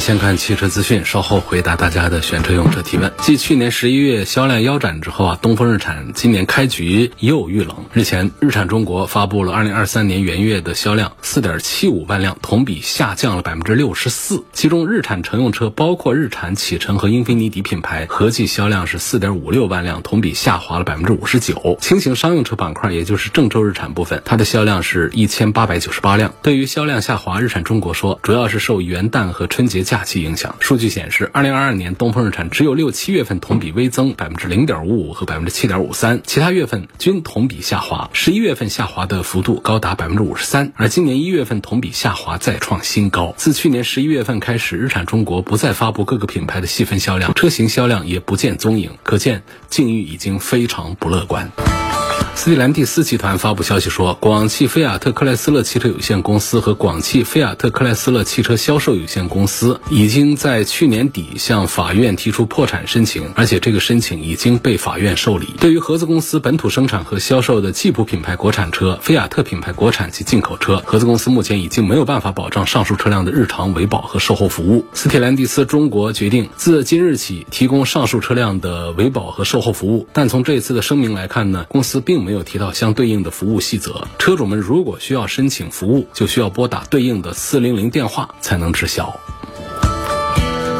先看汽车资讯，稍后回答大家的选车用车提问。继去年十一月销量腰斩之后啊，东风日产今年开局又遇冷。日前，日产中国发布了二零二三年元月的销量四点七五万辆，同比下降了百分之六十四。其中，日产乘用车包括日产启辰和英菲尼迪品牌合计销量是四点五六万辆，同比下滑了百分之五十九。轻型商用车板块，也就是郑州日产部分，它的销量是一千八百九十八辆。对于销量下滑，日产中国说，主要是受元旦和春节。假期影响，数据显示，二零二二年东风日产只有六七月份同比微增百分之零点五五和百分之七点五三，其他月份均同比下滑。十一月份下滑的幅度高达百分之五十三，而今年一月份同比下滑再创新高。自去年十一月份开始，日产中国不再发布各个品牌的细分销量，车型销量也不见踪影，可见境遇已经非常不乐观。斯蒂兰蒂斯集团发布消息说，广汽菲亚特克莱斯勒汽车有限公司和广汽菲亚特克莱斯勒汽车销售有限公司已经在去年底向法院提出破产申请，而且这个申请已经被法院受理。对于合资公司本土生产和销售的吉普品牌国产车、菲亚特品牌国产及进口车，合资公司目前已经没有办法保障上述车辆的日常维保和售后服务。斯蒂兰蒂斯中国决定自今日起提供上述车辆的维保和售后服务，但从这次的声明来看呢，公司并没没有提到相对应的服务细则，车主们如果需要申请服务，就需要拨打对应的四零零电话才能知晓。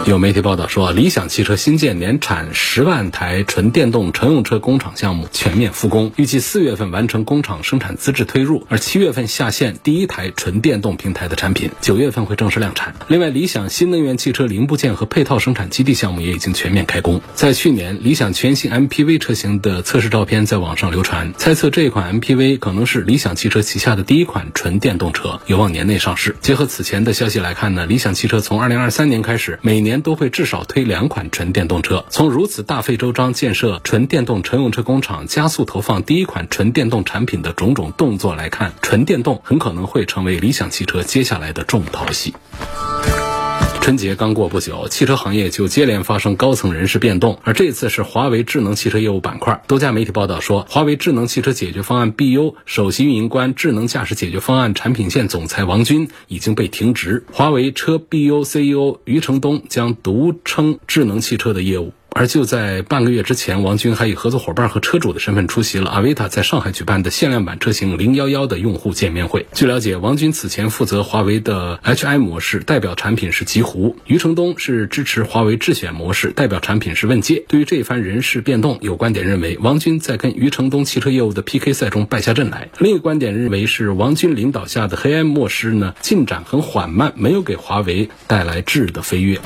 有媒体报道说，理想汽车新建年产十万台纯电动乘用车工厂项目全面复工，预计四月份完成工厂生产资质推入，而七月份下线第一台纯电动平台的产品，九月份会正式量产。另外，理想新能源汽车零部件和配套生产基地项目也已经全面开工。在去年，理想全新 MPV 车型的测试照片在网上流传，猜测这款 MPV 可能是理想汽车旗下的第一款纯电动车，有望年内上市。结合此前的消息来看呢，理想汽车从二零二三年开始，每年都会至少推两款纯电动车。从如此大费周章建设纯电动乘用车工厂、加速投放第一款纯电动产品的种种动作来看，纯电动很可能会成为理想汽车接下来的重头戏。春节刚过不久，汽车行业就接连发生高层人事变动，而这次是华为智能汽车业务板块。多家媒体报道说，华为智能汽车解决方案 BU 首席运营官、智能驾驶解决方案产品线总裁王军已经被停职，华为车 BU CEO 余承东将独撑智能汽车的业务。而就在半个月之前，王军还以合作伙伴和车主的身份出席了阿维塔在上海举办的限量版车型零幺幺的用户见面会。据了解，王军此前负责华为的 HI 模式，代表产品是极狐；余承东是支持华为智选模式，代表产品是问界。对于这一番人事变动，有观点认为王军在跟余承东汽车业务的 PK 赛中败下阵来；另一个观点认为是王军领导下的黑暗模式呢进展很缓慢，没有给华为带来质的飞跃。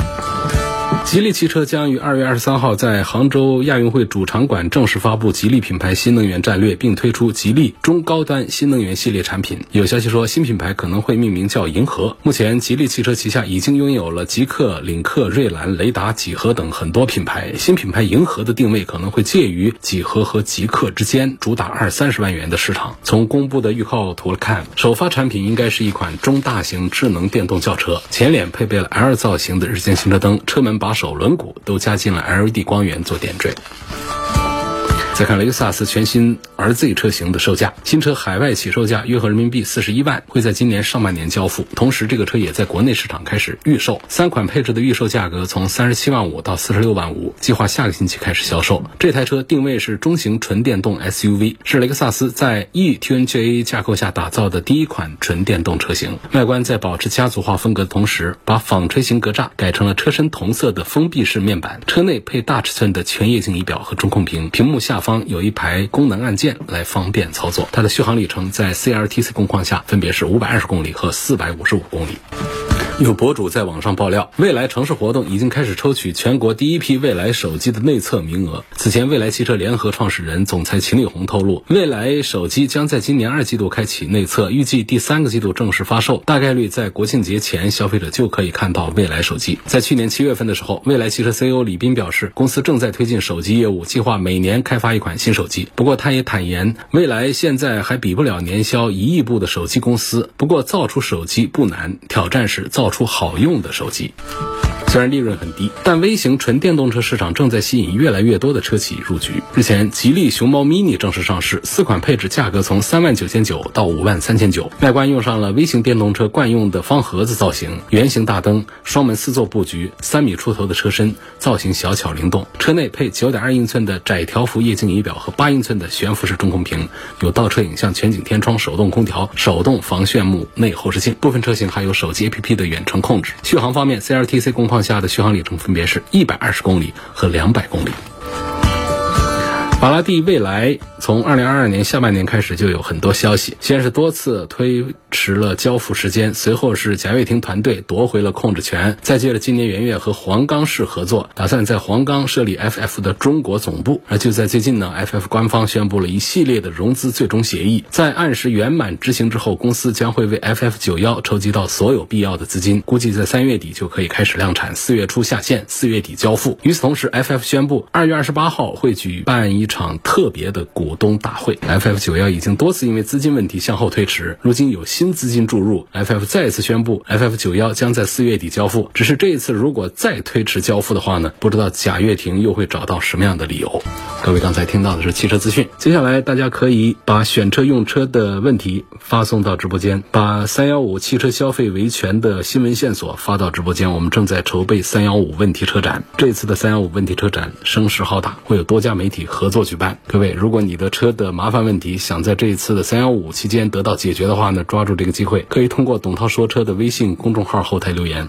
吉利汽车将于二月二十三号在杭州亚运会主场馆正式发布吉利品牌新能源战略，并推出吉利中高端新能源系列产品。有消息说，新品牌可能会命名叫“银河”。目前，吉利汽车旗下已经拥有了极氪、领克、瑞兰、雷达、几何等很多品牌。新品牌“银河”的定位可能会介于几何和极氪之间，主打二三十万元的市场。从公布的预告图看，首发产品应该是一款中大型智能电动轿车，前脸配备了 L 造型的日间行车灯，车门把。手轮毂都加进了 LED 光源做点缀。再看雷克萨斯全新 RZ 车型的售价，新车海外起售价约合人民币四十一万，会在今年上半年交付。同时，这个车也在国内市场开始预售，三款配置的预售价格从三十七万五到四十六万五，计划下个星期开始销售。这台车定位是中型纯电动 SUV，是雷克萨斯在 eTNGA 架构下打造的第一款纯电动车型。外观在保持家族化风格的同时，把纺锤形格栅改成了车身同色的封闭式面板。车内配大尺寸的全液晶仪表和中控屏，屏幕下。方有一排功能按键来方便操作，它的续航里程在 CLTC 工况下分别是五百二十公里和四百五十五公里。有博主在网上爆料，未来城市活动已经开始抽取全国第一批未来手机的内测名额。此前，未来汽车联合创始人、总裁秦力红透露，未来手机将在今年二季度开启内测，预计第三个季度正式发售，大概率在国庆节前，消费者就可以看到未来手机。在去年七月份的时候，未来汽车 CEO 李斌表示，公司正在推进手机业务，计划每年开发一款新手机。不过，他也坦言，未来现在还比不了年销一亿部的手机公司，不过造出手机不难，挑战是造。造出好用的手机。虽然利润很低，但微型纯电动车市场正在吸引越来越多的车企入局。日前，吉利熊猫 mini 正式上市，四款配置价格从三万九千九到五万三千九。外观用上了微型电动车惯用的方盒子造型，圆形大灯，双门四座布局，三米出头的车身，造型小巧灵动。车内配九点二英寸的窄条幅液晶仪表和八英寸的悬浮式中控屏，有倒车影像、全景天窗、手动空调、手动防眩目内后视镜。部分车型还有手机 APP 的远程控制。续航方面，CLTC 工况。下的续航里程分别是一百二十公里和两百公里。法拉第未来从二零二二年下半年开始就有很多消息，先是多次推迟了交付时间，随后是贾跃亭团队夺回了控制权，再接着今年元月和黄冈市合作，打算在黄冈设立 FF 的中国总部。而就在最近呢，FF 官方宣布了一系列的融资最终协议，在按时圆满执行之后，公司将会为 FF 九幺筹集到所有必要的资金，估计在三月底就可以开始量产，四月初下线，四月底交付。与此同时，FF 宣布二月二十八号会举办一。场特别的股东大会，FF 九幺已经多次因为资金问题向后推迟，如今有新资金注入，FF 再次宣布 FF 九幺将在四月底交付。只是这一次如果再推迟交付的话呢，不知道贾跃亭又会找到什么样的理由。各位刚才听到的是汽车资讯，接下来大家可以把选车用车的问题发送到直播间，把三幺五汽车消费维权的新闻线索发到直播间。我们正在筹备三幺五问题车展，这次的三幺五问题车展声势浩大，会有多家媒体合作。举办，各位，如果你的车的麻烦问题想在这一次的三幺五期间得到解决的话呢，抓住这个机会，可以通过董涛说车的微信公众号后台留言。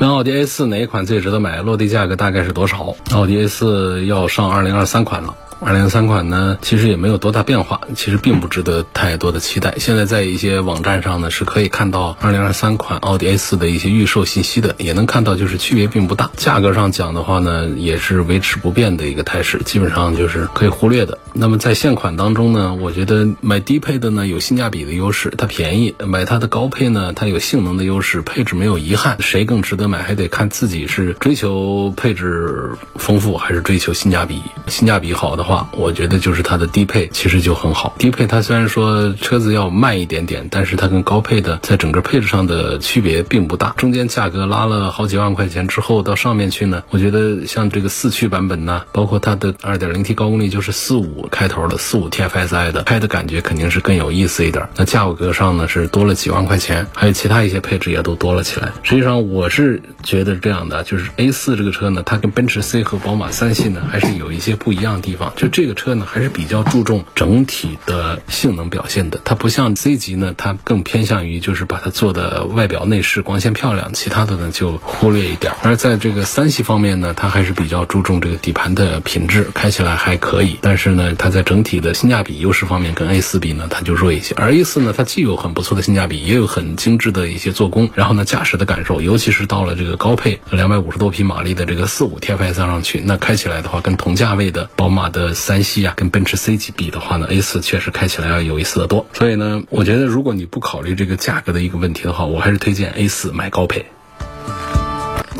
问奥迪 A 四哪一款最值得买？落地价格大概是多少？奥迪 A 四要上二零二三款了。二零三款呢，其实也没有多大变化，其实并不值得太多的期待。现在在一些网站上呢，是可以看到二零二三款奥迪 A 四的一些预售信息的，也能看到就是区别并不大。价格上讲的话呢，也是维持不变的一个态势，基本上就是可以忽略的。那么在现款当中呢，我觉得买低配的呢有性价比的优势，它便宜；买它的高配呢，它有性能的优势，配置没有遗憾。谁更值得买，还得看自己是追求配置丰富还是追求性价比。性价比好的话。我觉得就是它的低配其实就很好。低配它虽然说车子要慢一点点，但是它跟高配的在整个配置上的区别并不大。中间价格拉了好几万块钱之后，到上面去呢，我觉得像这个四驱版本呢，包括它的 2.0T 高功率就是四五开头的四五 TFSI 的，开的感觉肯定是更有意思一点。那价格上呢是多了几万块钱，还有其他一些配置也都多了起来。实际上我是觉得这样的，就是 A4 这个车呢，它跟奔驰 C 和宝马三系呢还是有一些不一样的地方。就这个车呢，还是比较注重整体的性能表现的。它不像 C 级呢，它更偏向于就是把它做的外表内饰光鲜漂亮，其他的呢就忽略一点。而在这个三系方面呢，它还是比较注重这个底盘的品质，开起来还可以。但是呢，它在整体的性价比优势方面跟 A 四比呢，它就弱一些。而 A 四呢，它既有很不错的性价比，也有很精致的一些做工。然后呢，驾驶的感受，尤其是到了这个高配两百五十多匹马力的这个四五 TFSI 上去，那开起来的话，跟同价位的宝马的。三系啊，跟奔驰 C 级比的话呢，A 四确实开起来要有意思的多。所以呢，我觉得如果你不考虑这个价格的一个问题的话，我还是推荐 A 四买高配。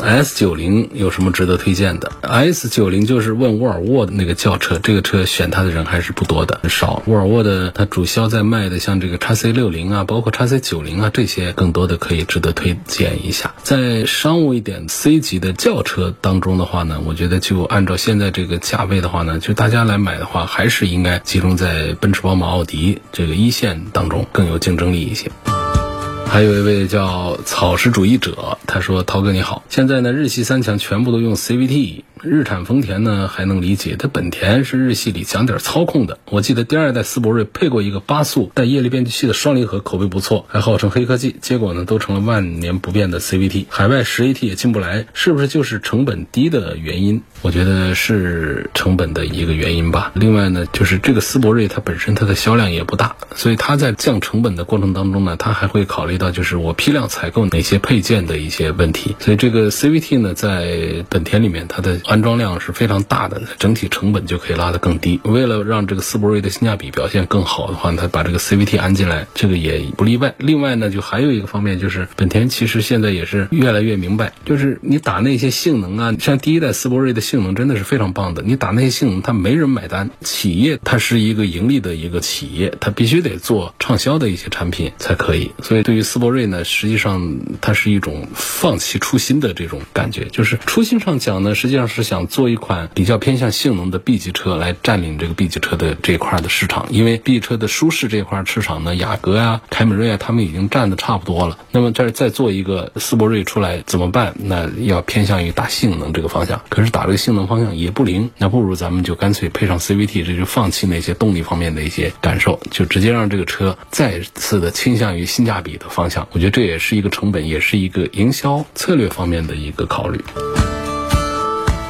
S 九零有什么值得推荐的？S 九零就是问沃尔沃的那个轿车，这个车选它的人还是不多的，很少。沃尔沃的它主销在卖的，像这个叉 C 六零啊，包括叉 C 九零啊，这些更多的可以值得推荐一下。在商务一点 C 级的轿车当中的话呢，我觉得就按照现在这个价位的话呢，就大家来买的话，还是应该集中在奔驰、宝马、奥迪这个一线当中更有竞争力一些。还有一位叫草食主义者，他说：“涛哥你好，现在呢日系三强全部都用 CVT。”日产、丰田呢还能理解，它本田是日系里讲点操控的。我记得第二代斯铂瑞配过一个八速带液力变矩器的双离合，口碑不错，还号称黑科技。结果呢，都成了万年不变的 CVT，海外十 AT 也进不来，是不是就是成本低的原因？我觉得是成本的一个原因吧。另外呢，就是这个斯铂瑞它本身它的销量也不大，所以它在降成本的过程当中呢，它还会考虑到就是我批量采购哪些配件的一些问题。所以这个 CVT 呢，在本田里面它的安装量是非常大的，整体成本就可以拉得更低。为了让这个斯铂瑞的性价比表现更好的话，它把这个 CVT 安进来，这个也不例外。另外呢，就还有一个方面就是本田其实现在也是越来越明白，就是你打那些性能啊，像第一代斯铂瑞的性能真的是非常棒的。你打那些性能，它没人买单。企业它是一个盈利的一个企业，它必须得做畅销的一些产品才可以。所以对于斯铂瑞呢，实际上它是一种放弃初心的这种感觉。就是初心上讲呢，实际上是想做一款比较偏向性能的 B 级车来占领这个 B 级车的这一块的市场。因为 B 车的舒适这块市场呢，雅阁啊、凯美瑞啊，他们已经占的差不多了。那么这儿再做一个斯铂瑞出来怎么办？那要偏向于打性能这个方向。可是打这个性能方向也不灵，那不如咱们就干脆配上 CVT，这就放弃那些动力方面的一些感受，就直接让这个车再次的倾向于性价比的方向。我觉得这也是一个成本，也是一个营销策略方面的一个考虑。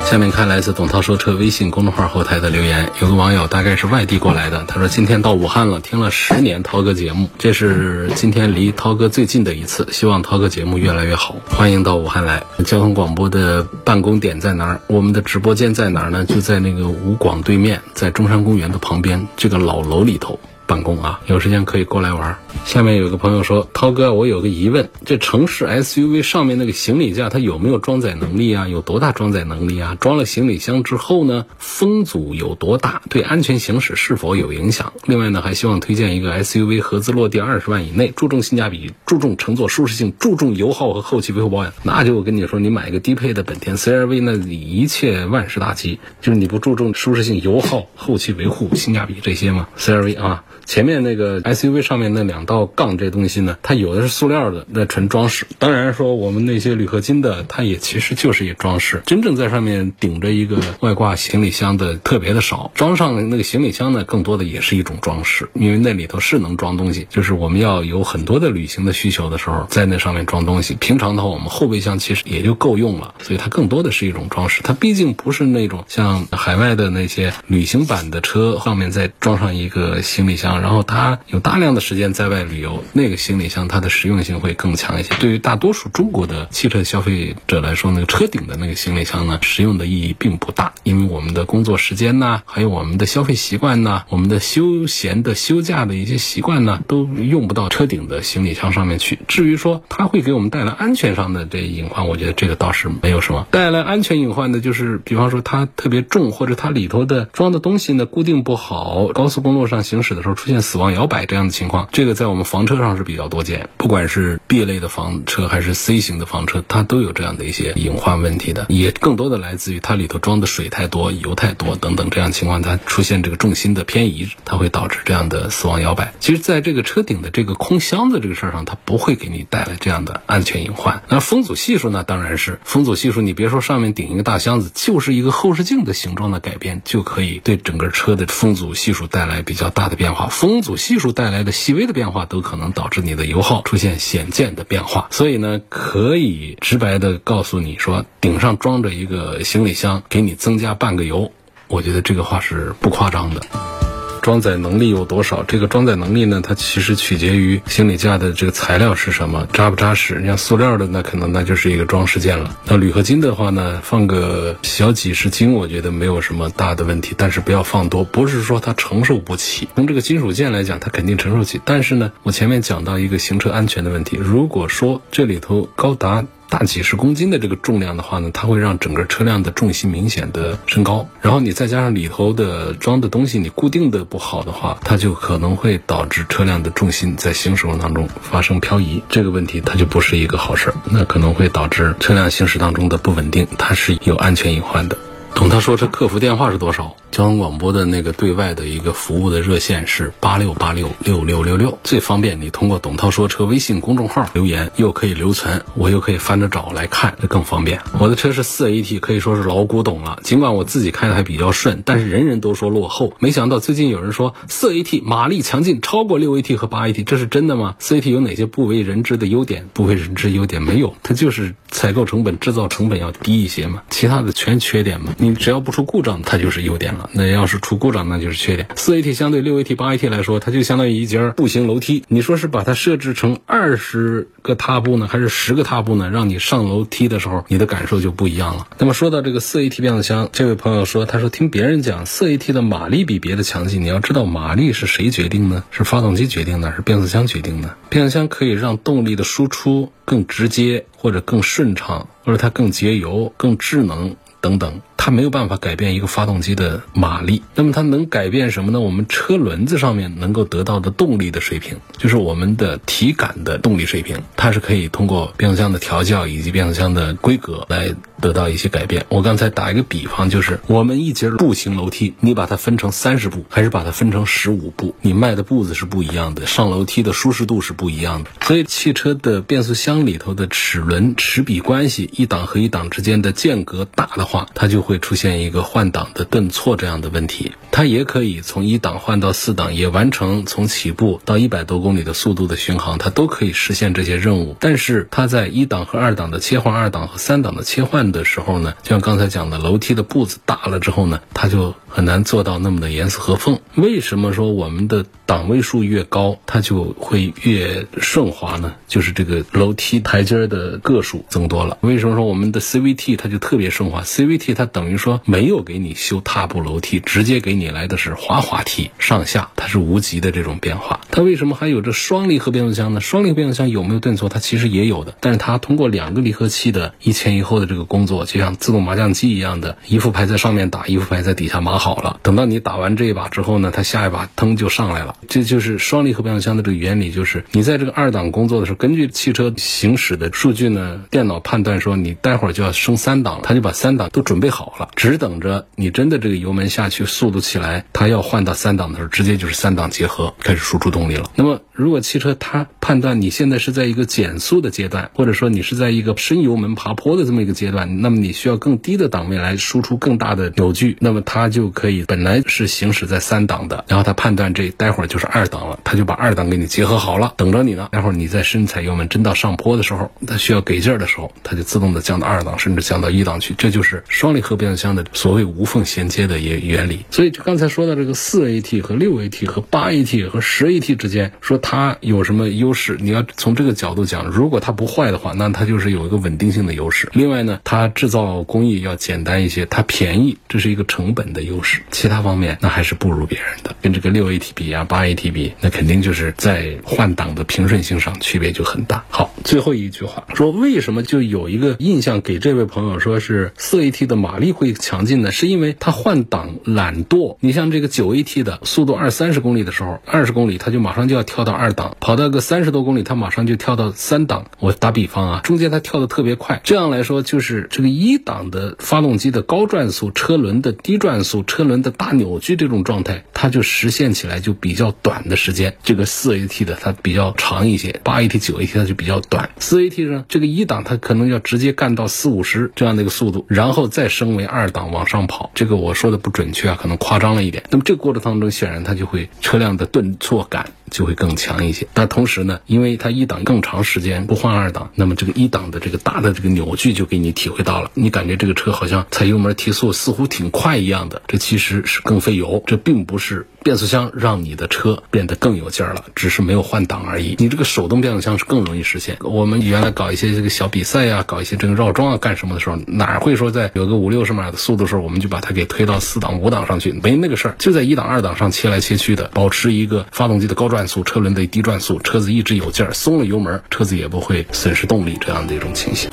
下面看来自董涛说车微信公众号后台的留言，有个网友大概是外地过来的，他说今天到武汉了，听了十年涛哥节目，这是今天离涛哥最近的一次，希望涛哥节目越来越好，欢迎到武汉来。交通广播的办公点在哪儿？我们的直播间在哪儿呢？就在那个武广对面，在中山公园的旁边这个老楼里头。办公啊，有时间可以过来玩。下面有个朋友说：“涛哥，我有个疑问，这城市 SUV 上面那个行李架，它有没有装载能力啊？有多大装载能力啊？装了行李箱之后呢，风阻有多大？对安全行驶是否有影响？另外呢，还希望推荐一个 SUV 合资落地二十万以内，注重性价比，注重乘坐舒适性，注重油耗和后期维护保养。那就我跟你说，你买一个低配的本田 CR-V，那你一切万事大吉。就是你不注重舒适性、油耗、后期维护、性价比这些吗？CR-V 啊。”前面那个 SUV 上面那两道杠这东西呢，它有的是塑料的，那纯装饰。当然说我们那些铝合金的，它也其实就是一装饰。真正在上面顶着一个外挂行李箱的特别的少，装上那个行李箱呢，更多的也是一种装饰，因为那里头是能装东西。就是我们要有很多的旅行的需求的时候，在那上面装东西。平常的话，我们后备箱其实也就够用了，所以它更多的是一种装饰。它毕竟不是那种像海外的那些旅行版的车上面再装上一个行李箱。然后它有大量的时间在外旅游，那个行李箱它的实用性会更强一些。对于大多数中国的汽车消费者来说，那个车顶的那个行李箱呢，实用的意义并不大，因为我们的工作时间呐，还有我们的消费习惯呐，我们的休闲的休假的一些习惯呢，都用不到车顶的行李箱上面去。至于说它会给我们带来安全上的这隐患，我觉得这个倒是没有什么。带来安全隐患的就是，比方说它特别重，或者它里头的装的东西呢固定不好，高速公路上行驶的时候。出现死亡摇摆这样的情况，这个在我们房车上是比较多见。不管是 B 类的房车还是 C 型的房车，它都有这样的一些隐患问题的。也更多的来自于它里头装的水太多、油太多等等这样情况，它出现这个重心的偏移，它会导致这样的死亡摇摆。其实，在这个车顶的这个空箱子这个事儿上，它不会给你带来这样的安全隐患。那风阻系数呢？当然是风阻系数。你别说上面顶一个大箱子，就是一个后视镜的形状的改变，就可以对整个车的风阻系数带来比较大的变化。风阻系数带来的细微的变化，都可能导致你的油耗出现显见的变化。所以呢，可以直白的告诉你说，顶上装着一个行李箱，给你增加半个油，我觉得这个话是不夸张的。装载能力有多少？这个装载能力呢？它其实取决于行李架的这个材料是什么，扎不扎实。你像塑料的，那可能那就是一个装饰件了。那铝合金的话呢，放个小几十斤，我觉得没有什么大的问题。但是不要放多，不是说它承受不起。从这个金属件来讲，它肯定承受起。但是呢，我前面讲到一个行车安全的问题，如果说这里头高达。大几十公斤的这个重量的话呢，它会让整个车辆的重心明显的升高，然后你再加上里头的装的东西你固定的不好的话，它就可能会导致车辆的重心在行驶过程当中发生漂移，这个问题它就不是一个好事儿，那可能会导致车辆行驶当中的不稳定，它是有安全隐患的。董涛说车客服电话是多少？交通广播的那个对外的一个服务的热线是八六八六六六六六，最方便。你通过董涛说车微信公众号留言，又可以留存，我又可以翻着找来看，这更方便。我的车是四 AT，可以说是老古董了。尽管我自己开的还比较顺，但是人人都说落后。没想到最近有人说四 AT 马力强劲，超过六 AT 和八 AT，这是真的吗？四 AT 有哪些不为人知的优点？不为人知优点没有，它就是采购成本、制造成本要低一些嘛，其他的全缺点嘛。你只要不出故障，它就是优点了。那要是出故障，那就是缺点。四 AT 相对六 AT、八 AT 来说，它就相当于一节步行楼梯。你说是把它设置成二十个踏步呢，还是十个踏步呢？让你上楼梯的时候，你的感受就不一样了。那么说到这个四 AT 变速箱，这位朋友说，他说听别人讲四 AT 的马力比别的强劲。你要知道，马力是谁决定呢？是发动机决定的，是变速箱决定的？变速箱可以让动力的输出更直接，或者更顺畅，或者它更节油、更智能等等。它没有办法改变一个发动机的马力，那么它能改变什么呢？我们车轮子上面能够得到的动力的水平，就是我们的体感的动力水平，它是可以通过变速箱的调教以及变速箱的规格来得到一些改变。我刚才打一个比方，就是我们一节步行楼梯，你把它分成三十步，还是把它分成十五步，你迈的步子是不一样的，上楼梯的舒适度是不一样的。所以汽车的变速箱里头的齿轮齿比关系，一档和一档之间的间隔大的话，它就会。会出现一个换挡的顿挫这样的问题，它也可以从一档换到四档，也完成从起步到一百多公里的速度的巡航，它都可以实现这些任务。但是它在一档和二档的切换、二档和三档的切换的时候呢，就像刚才讲的，楼梯的步子大了之后呢，它就很难做到那么的严丝合缝。为什么说我们的档位数越高，它就会越顺滑呢？就是这个楼梯台阶的个数增多了。为什么说我们的 CVT 它就特别顺滑？CVT 它等。于说没有给你修踏步楼梯，直接给你来的是滑滑梯上下，它是无极的这种变化。它为什么还有着双离合变速箱呢？双离合变速箱有没有顿挫？它其实也有的，但是它通过两个离合器的一前一后的这个工作，就像自动麻将机一样的，一副牌在上面打，一副牌在底下码好了。等到你打完这一把之后呢，它下一把腾就上来了。这就是双离合变速箱的这个原理，就是你在这个二档工作的时候，根据汽车行驶的数据呢，电脑判断说你待会儿就要升三档，它就把三档都准备好。好了只等着你真的这个油门下去，速度起来，它要换到三档的时候，直接就是三档结合，开始输出动力了。那么，如果汽车它判断你现在是在一个减速的阶段，或者说你是在一个深油门爬坡的这么一个阶段，那么你需要更低的档位来输出更大的扭矩，那么它就可以本来是行驶在三档的，然后它判断这待会儿就是二档了，它就把二档给你结合好了，等着你呢。待会儿你在深踩油门，真到上坡的时候，它需要给劲儿的时候，它就自动的降到二档，甚至降到一档去。这就是双离合变速箱的所谓无缝衔接的原原理。所以就刚才说到这个四 AT 和六 AT 和八 AT 和十 AT 之间，说它有什么优势？你要从这个角度讲，如果它不坏的话，那它就是有一个稳定性的优势。另外呢，它制造工艺要简单一些，它便宜，这是一个成本的优势。其他方面那还是不如别人的。跟这个六 AT 比啊，八 AT 比，那肯定就是在换挡的平顺性上区别就很大。好，最后一句话说，为什么就有一个印象给这位朋友说是四 AT 的马力力会强劲呢？是因为它换挡懒惰。你像这个九 AT 的速度二三十公里的时候，二十公里它就马上就要跳到二档，跑到个三十多公里，它马上就跳到三档。我打比方啊，中间它跳的特别快。这样来说，就是这个一档的发动机的高转速，车轮的低转速，车轮的大扭矩这种状态，它就实现起来就比较短的时间。这个四 AT 的它比较长一些，八 AT、九 AT 它就比较短。四 AT 呢，这个一档它可能要直接干到四五十这样的一个速度，然后再升为二档往上跑。这个我说的不准确啊，可能夸张了一点。那么这个过程当中，显然它就会车辆的顿挫感就会更强一些。那同时呢，因为它一档更长时间不换二档，那么这个一档的这个大的这个扭矩就给你体会到了。你感觉这个车好像踩油门提速似乎挺快一样的，这其实是更费油。这并不是变速箱让你的车变得更有劲儿了，只是没有换挡而已。你这个手动变速箱是更容易实现。我们原来搞一些这个小比赛呀，搞一些这个绕桩啊，干什么的时候，哪会说在有个五六十码的速度时候，我们就把它给推到四档、五档上去？没那个事儿，就在一档、二档上切来切去的，保持一个发动机的高转转速，车轮的低转速，车子一直有劲儿，松了油门，车子也不会损失动力这样的一种情形。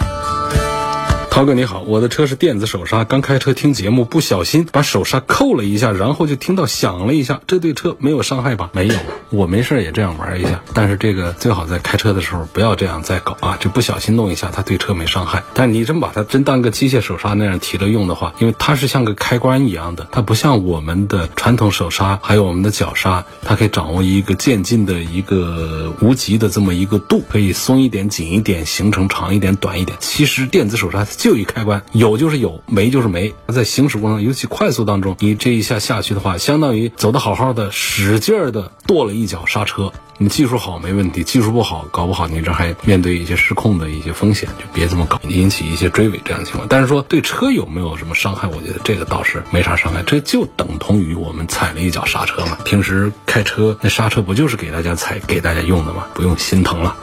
涛哥你好，我的车是电子手刹，刚开车听节目不小心把手刹扣了一下，然后就听到响了一下，这对车没有伤害吧？没有，我没事也这样玩一下，但是这个最好在开车的时候不要这样再搞啊，就不小心弄一下，它对车没伤害。但你真把它真当个机械手刹那样提着用的话，因为它是像个开关一样的，它不像我们的传统手刹，还有我们的脚刹，它可以掌握一个渐进的一个无极的这么一个度，可以松一点、紧一点，行程长一点、短一点。其实电子手刹。就一开关，有就是有，没就是没。在行驶过程中，尤其快速当中，你这一下下去的话，相当于走的好好的，使劲儿的跺了一脚刹车。你技术好没问题，技术不好，搞不好你这还面对一些失控的一些风险，就别这么搞，引起一些追尾这样的情况。但是说对车有没有什么伤害，我觉得这个倒是没啥伤害，这就等同于我们踩了一脚刹车嘛。平时开车那刹车不就是给大家踩、给大家用的吗？不用心疼了。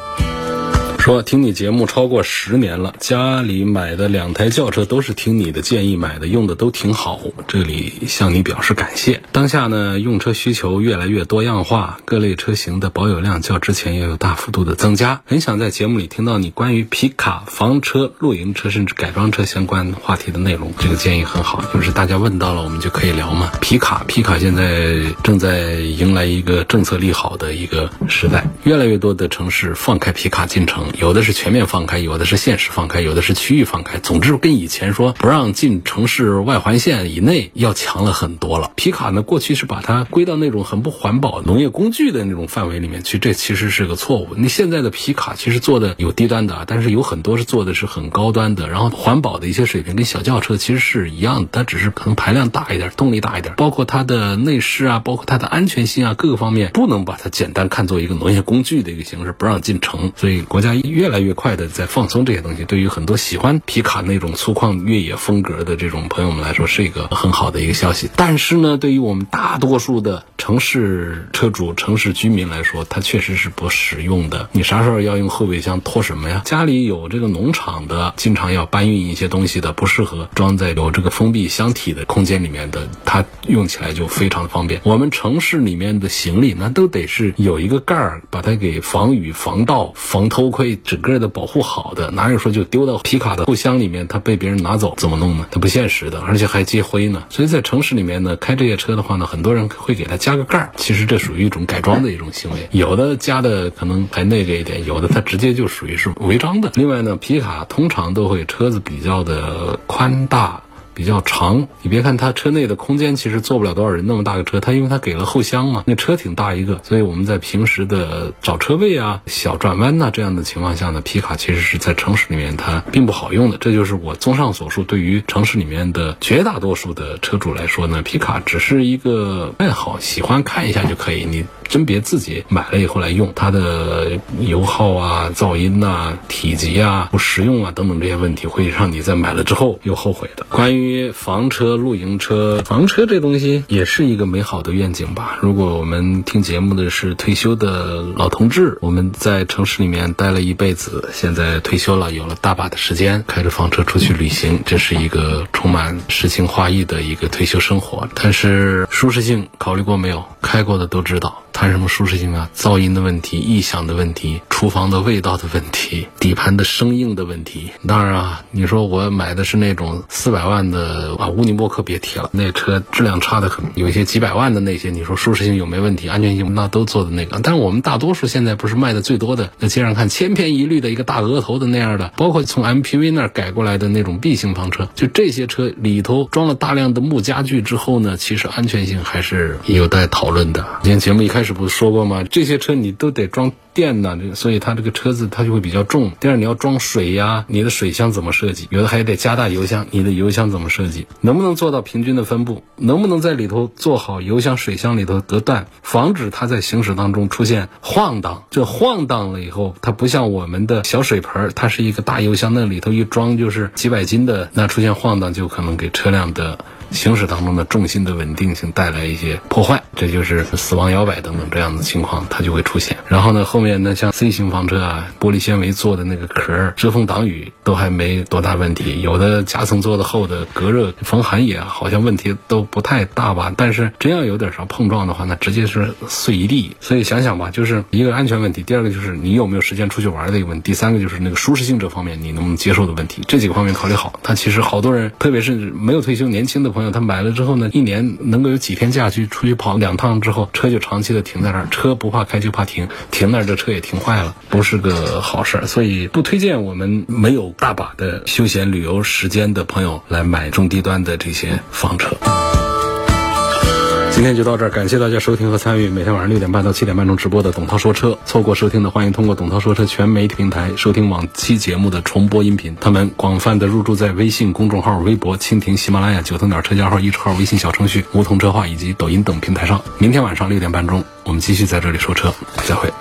说听你节目超过十年了，家里买的两台轿车都是听你的建议买的，用的都挺好。这里向你表示感谢。当下呢，用车需求越来越多样化，各类车型的保有量较之前也有大幅度的增加。很想在节目里听到你关于皮卡、房车、露营车甚至改装车相关话题的内容。这个建议很好，就是大家问到了，我们就可以聊嘛。皮卡，皮卡现在正在迎来一个政策利好的一个时代，越来越多的城市放开皮卡进城。有的是全面放开，有的是限时放开，有的是区域放开。总之，跟以前说不让进城市外环线以内要强了很多了。皮卡呢，过去是把它归到那种很不环保农业工具的那种范围里面去，这其实是个错误。你现在的皮卡其实做的有低端的，但是有很多是做的是很高端的，然后环保的一些水平跟小轿车其实是一样的，它只是可能排量大一点，动力大一点，包括它的内饰啊，包括它的安全性啊，各个方面不能把它简单看作一个农业工具的一个形式，不让进城。所以国家。越来越快的在放松这些东西，对于很多喜欢皮卡那种粗犷越野风格的这种朋友们来说，是一个很好的一个消息。但是呢，对于我们大多数的城市车主、城市居民来说，它确实是不实用的。你啥时候要用后备箱拖什么呀？家里有这个农场的，经常要搬运一些东西的，不适合装在有这个封闭箱体的空间里面的，它用起来就非常的方便。我们城市里面的行李，那都得是有一个盖儿，把它给防雨、防盗、防偷窥。被整个的保护好的，哪有说就丢到皮卡的后箱里面，它被别人拿走怎么弄呢？它不现实的，而且还积灰呢。所以在城市里面呢，开这些车的话呢，很多人会给它加个盖儿，其实这属于一种改装的一种行为。有的加的可能还那个一点，有的它直接就属于是违章的。另外呢，皮卡通常都会车子比较的宽大。比较长，你别看它车内的空间其实坐不了多少人，那么大个车，它因为它给了后箱嘛，那车挺大一个，所以我们在平时的找车位啊、小转弯呐这样的情况下呢，皮卡其实是在城市里面它并不好用的。这就是我综上所述，对于城市里面的绝大多数的车主来说呢，皮卡只是一个爱好，喜欢看一下就可以。你。真别自己买了以后来用，它的油耗啊、噪音呐、体积啊、不实用啊等等这些问题，会让你在买了之后又后悔的。关于房车、露营车，房车这东西也是一个美好的愿景吧。如果我们听节目的是退休的老同志，我们在城市里面待了一辈子，现在退休了，有了大把的时间，开着房车出去旅行，这是一个充满诗情画意的一个退休生活。但是舒适性考虑过没有？开过的都知道。谈什么舒适性啊？噪音的问题、异响的问题、厨房的味道的问题、底盘的生硬的问题。当然啊，你说我买的是那种四百万的啊，乌尼莫克别提了，那车质量差的很。有一些几百万的那些，你说舒适性有没问题？安全性那都做的那个。但是我们大多数现在不是卖的最多的，那街上看千篇一律的一个大额头的那样的，包括从 MPV 那儿改过来的那种 B 型房车，就这些车里头装了大量的木家具之后呢，其实安全性还是有待讨论的。今天节目一开始。不是说过吗？这些车你都得装电呢，所以它这个车子它就会比较重。第二，你要装水呀，你的水箱怎么设计？有的还得加大油箱，你的油箱怎么设计？能不能做到平均的分布？能不能在里头做好油箱、水箱里头隔断，防止它在行驶当中出现晃荡？这晃荡了以后，它不像我们的小水盆，它是一个大油箱，那里头一装就是几百斤的，那出现晃荡就可能给车辆的。行驶当中的重心的稳定性带来一些破坏，这就是死亡摇摆等等这样的情况，它就会出现。然后呢，后面呢，像 C 型房车啊，玻璃纤维做的那个壳，遮风挡雨都还没多大问题，有的夹层做的厚的隔热防寒也好像问题都不太大吧。但是真要有点啥碰撞的话，那直接是碎一地。所以想想吧，就是一个安全问题，第二个就是你有没有时间出去玩的一个问题，第三个就是那个舒适性这方面你能不能接受的问题。这几个方面考虑好，它其实好多人，特别是没有退休年轻的朋友，他买了之后呢，一年能够有几天假期出去跑两趟之后，车就长期的停在那儿，车不怕开就怕停，停那儿这车也停坏了，不是个好事儿。所以不推荐我们没有大把的休闲旅游时间的朋友来买中低端的这些房车。今天就到这儿，感谢大家收听和参与每天晚上六点半到七点半钟直播的董涛说车。错过收听的，欢迎通过董涛说车全媒体平台收听往期节目的重播音频。他们广泛的入驻在微信公众号、微博、蜻蜓、喜马拉雅、九头鸟车架号、一车号、微信小程序、梧桐车话以及抖音等平台上。明天晚上六点半钟，我们继续在这里说车，再会。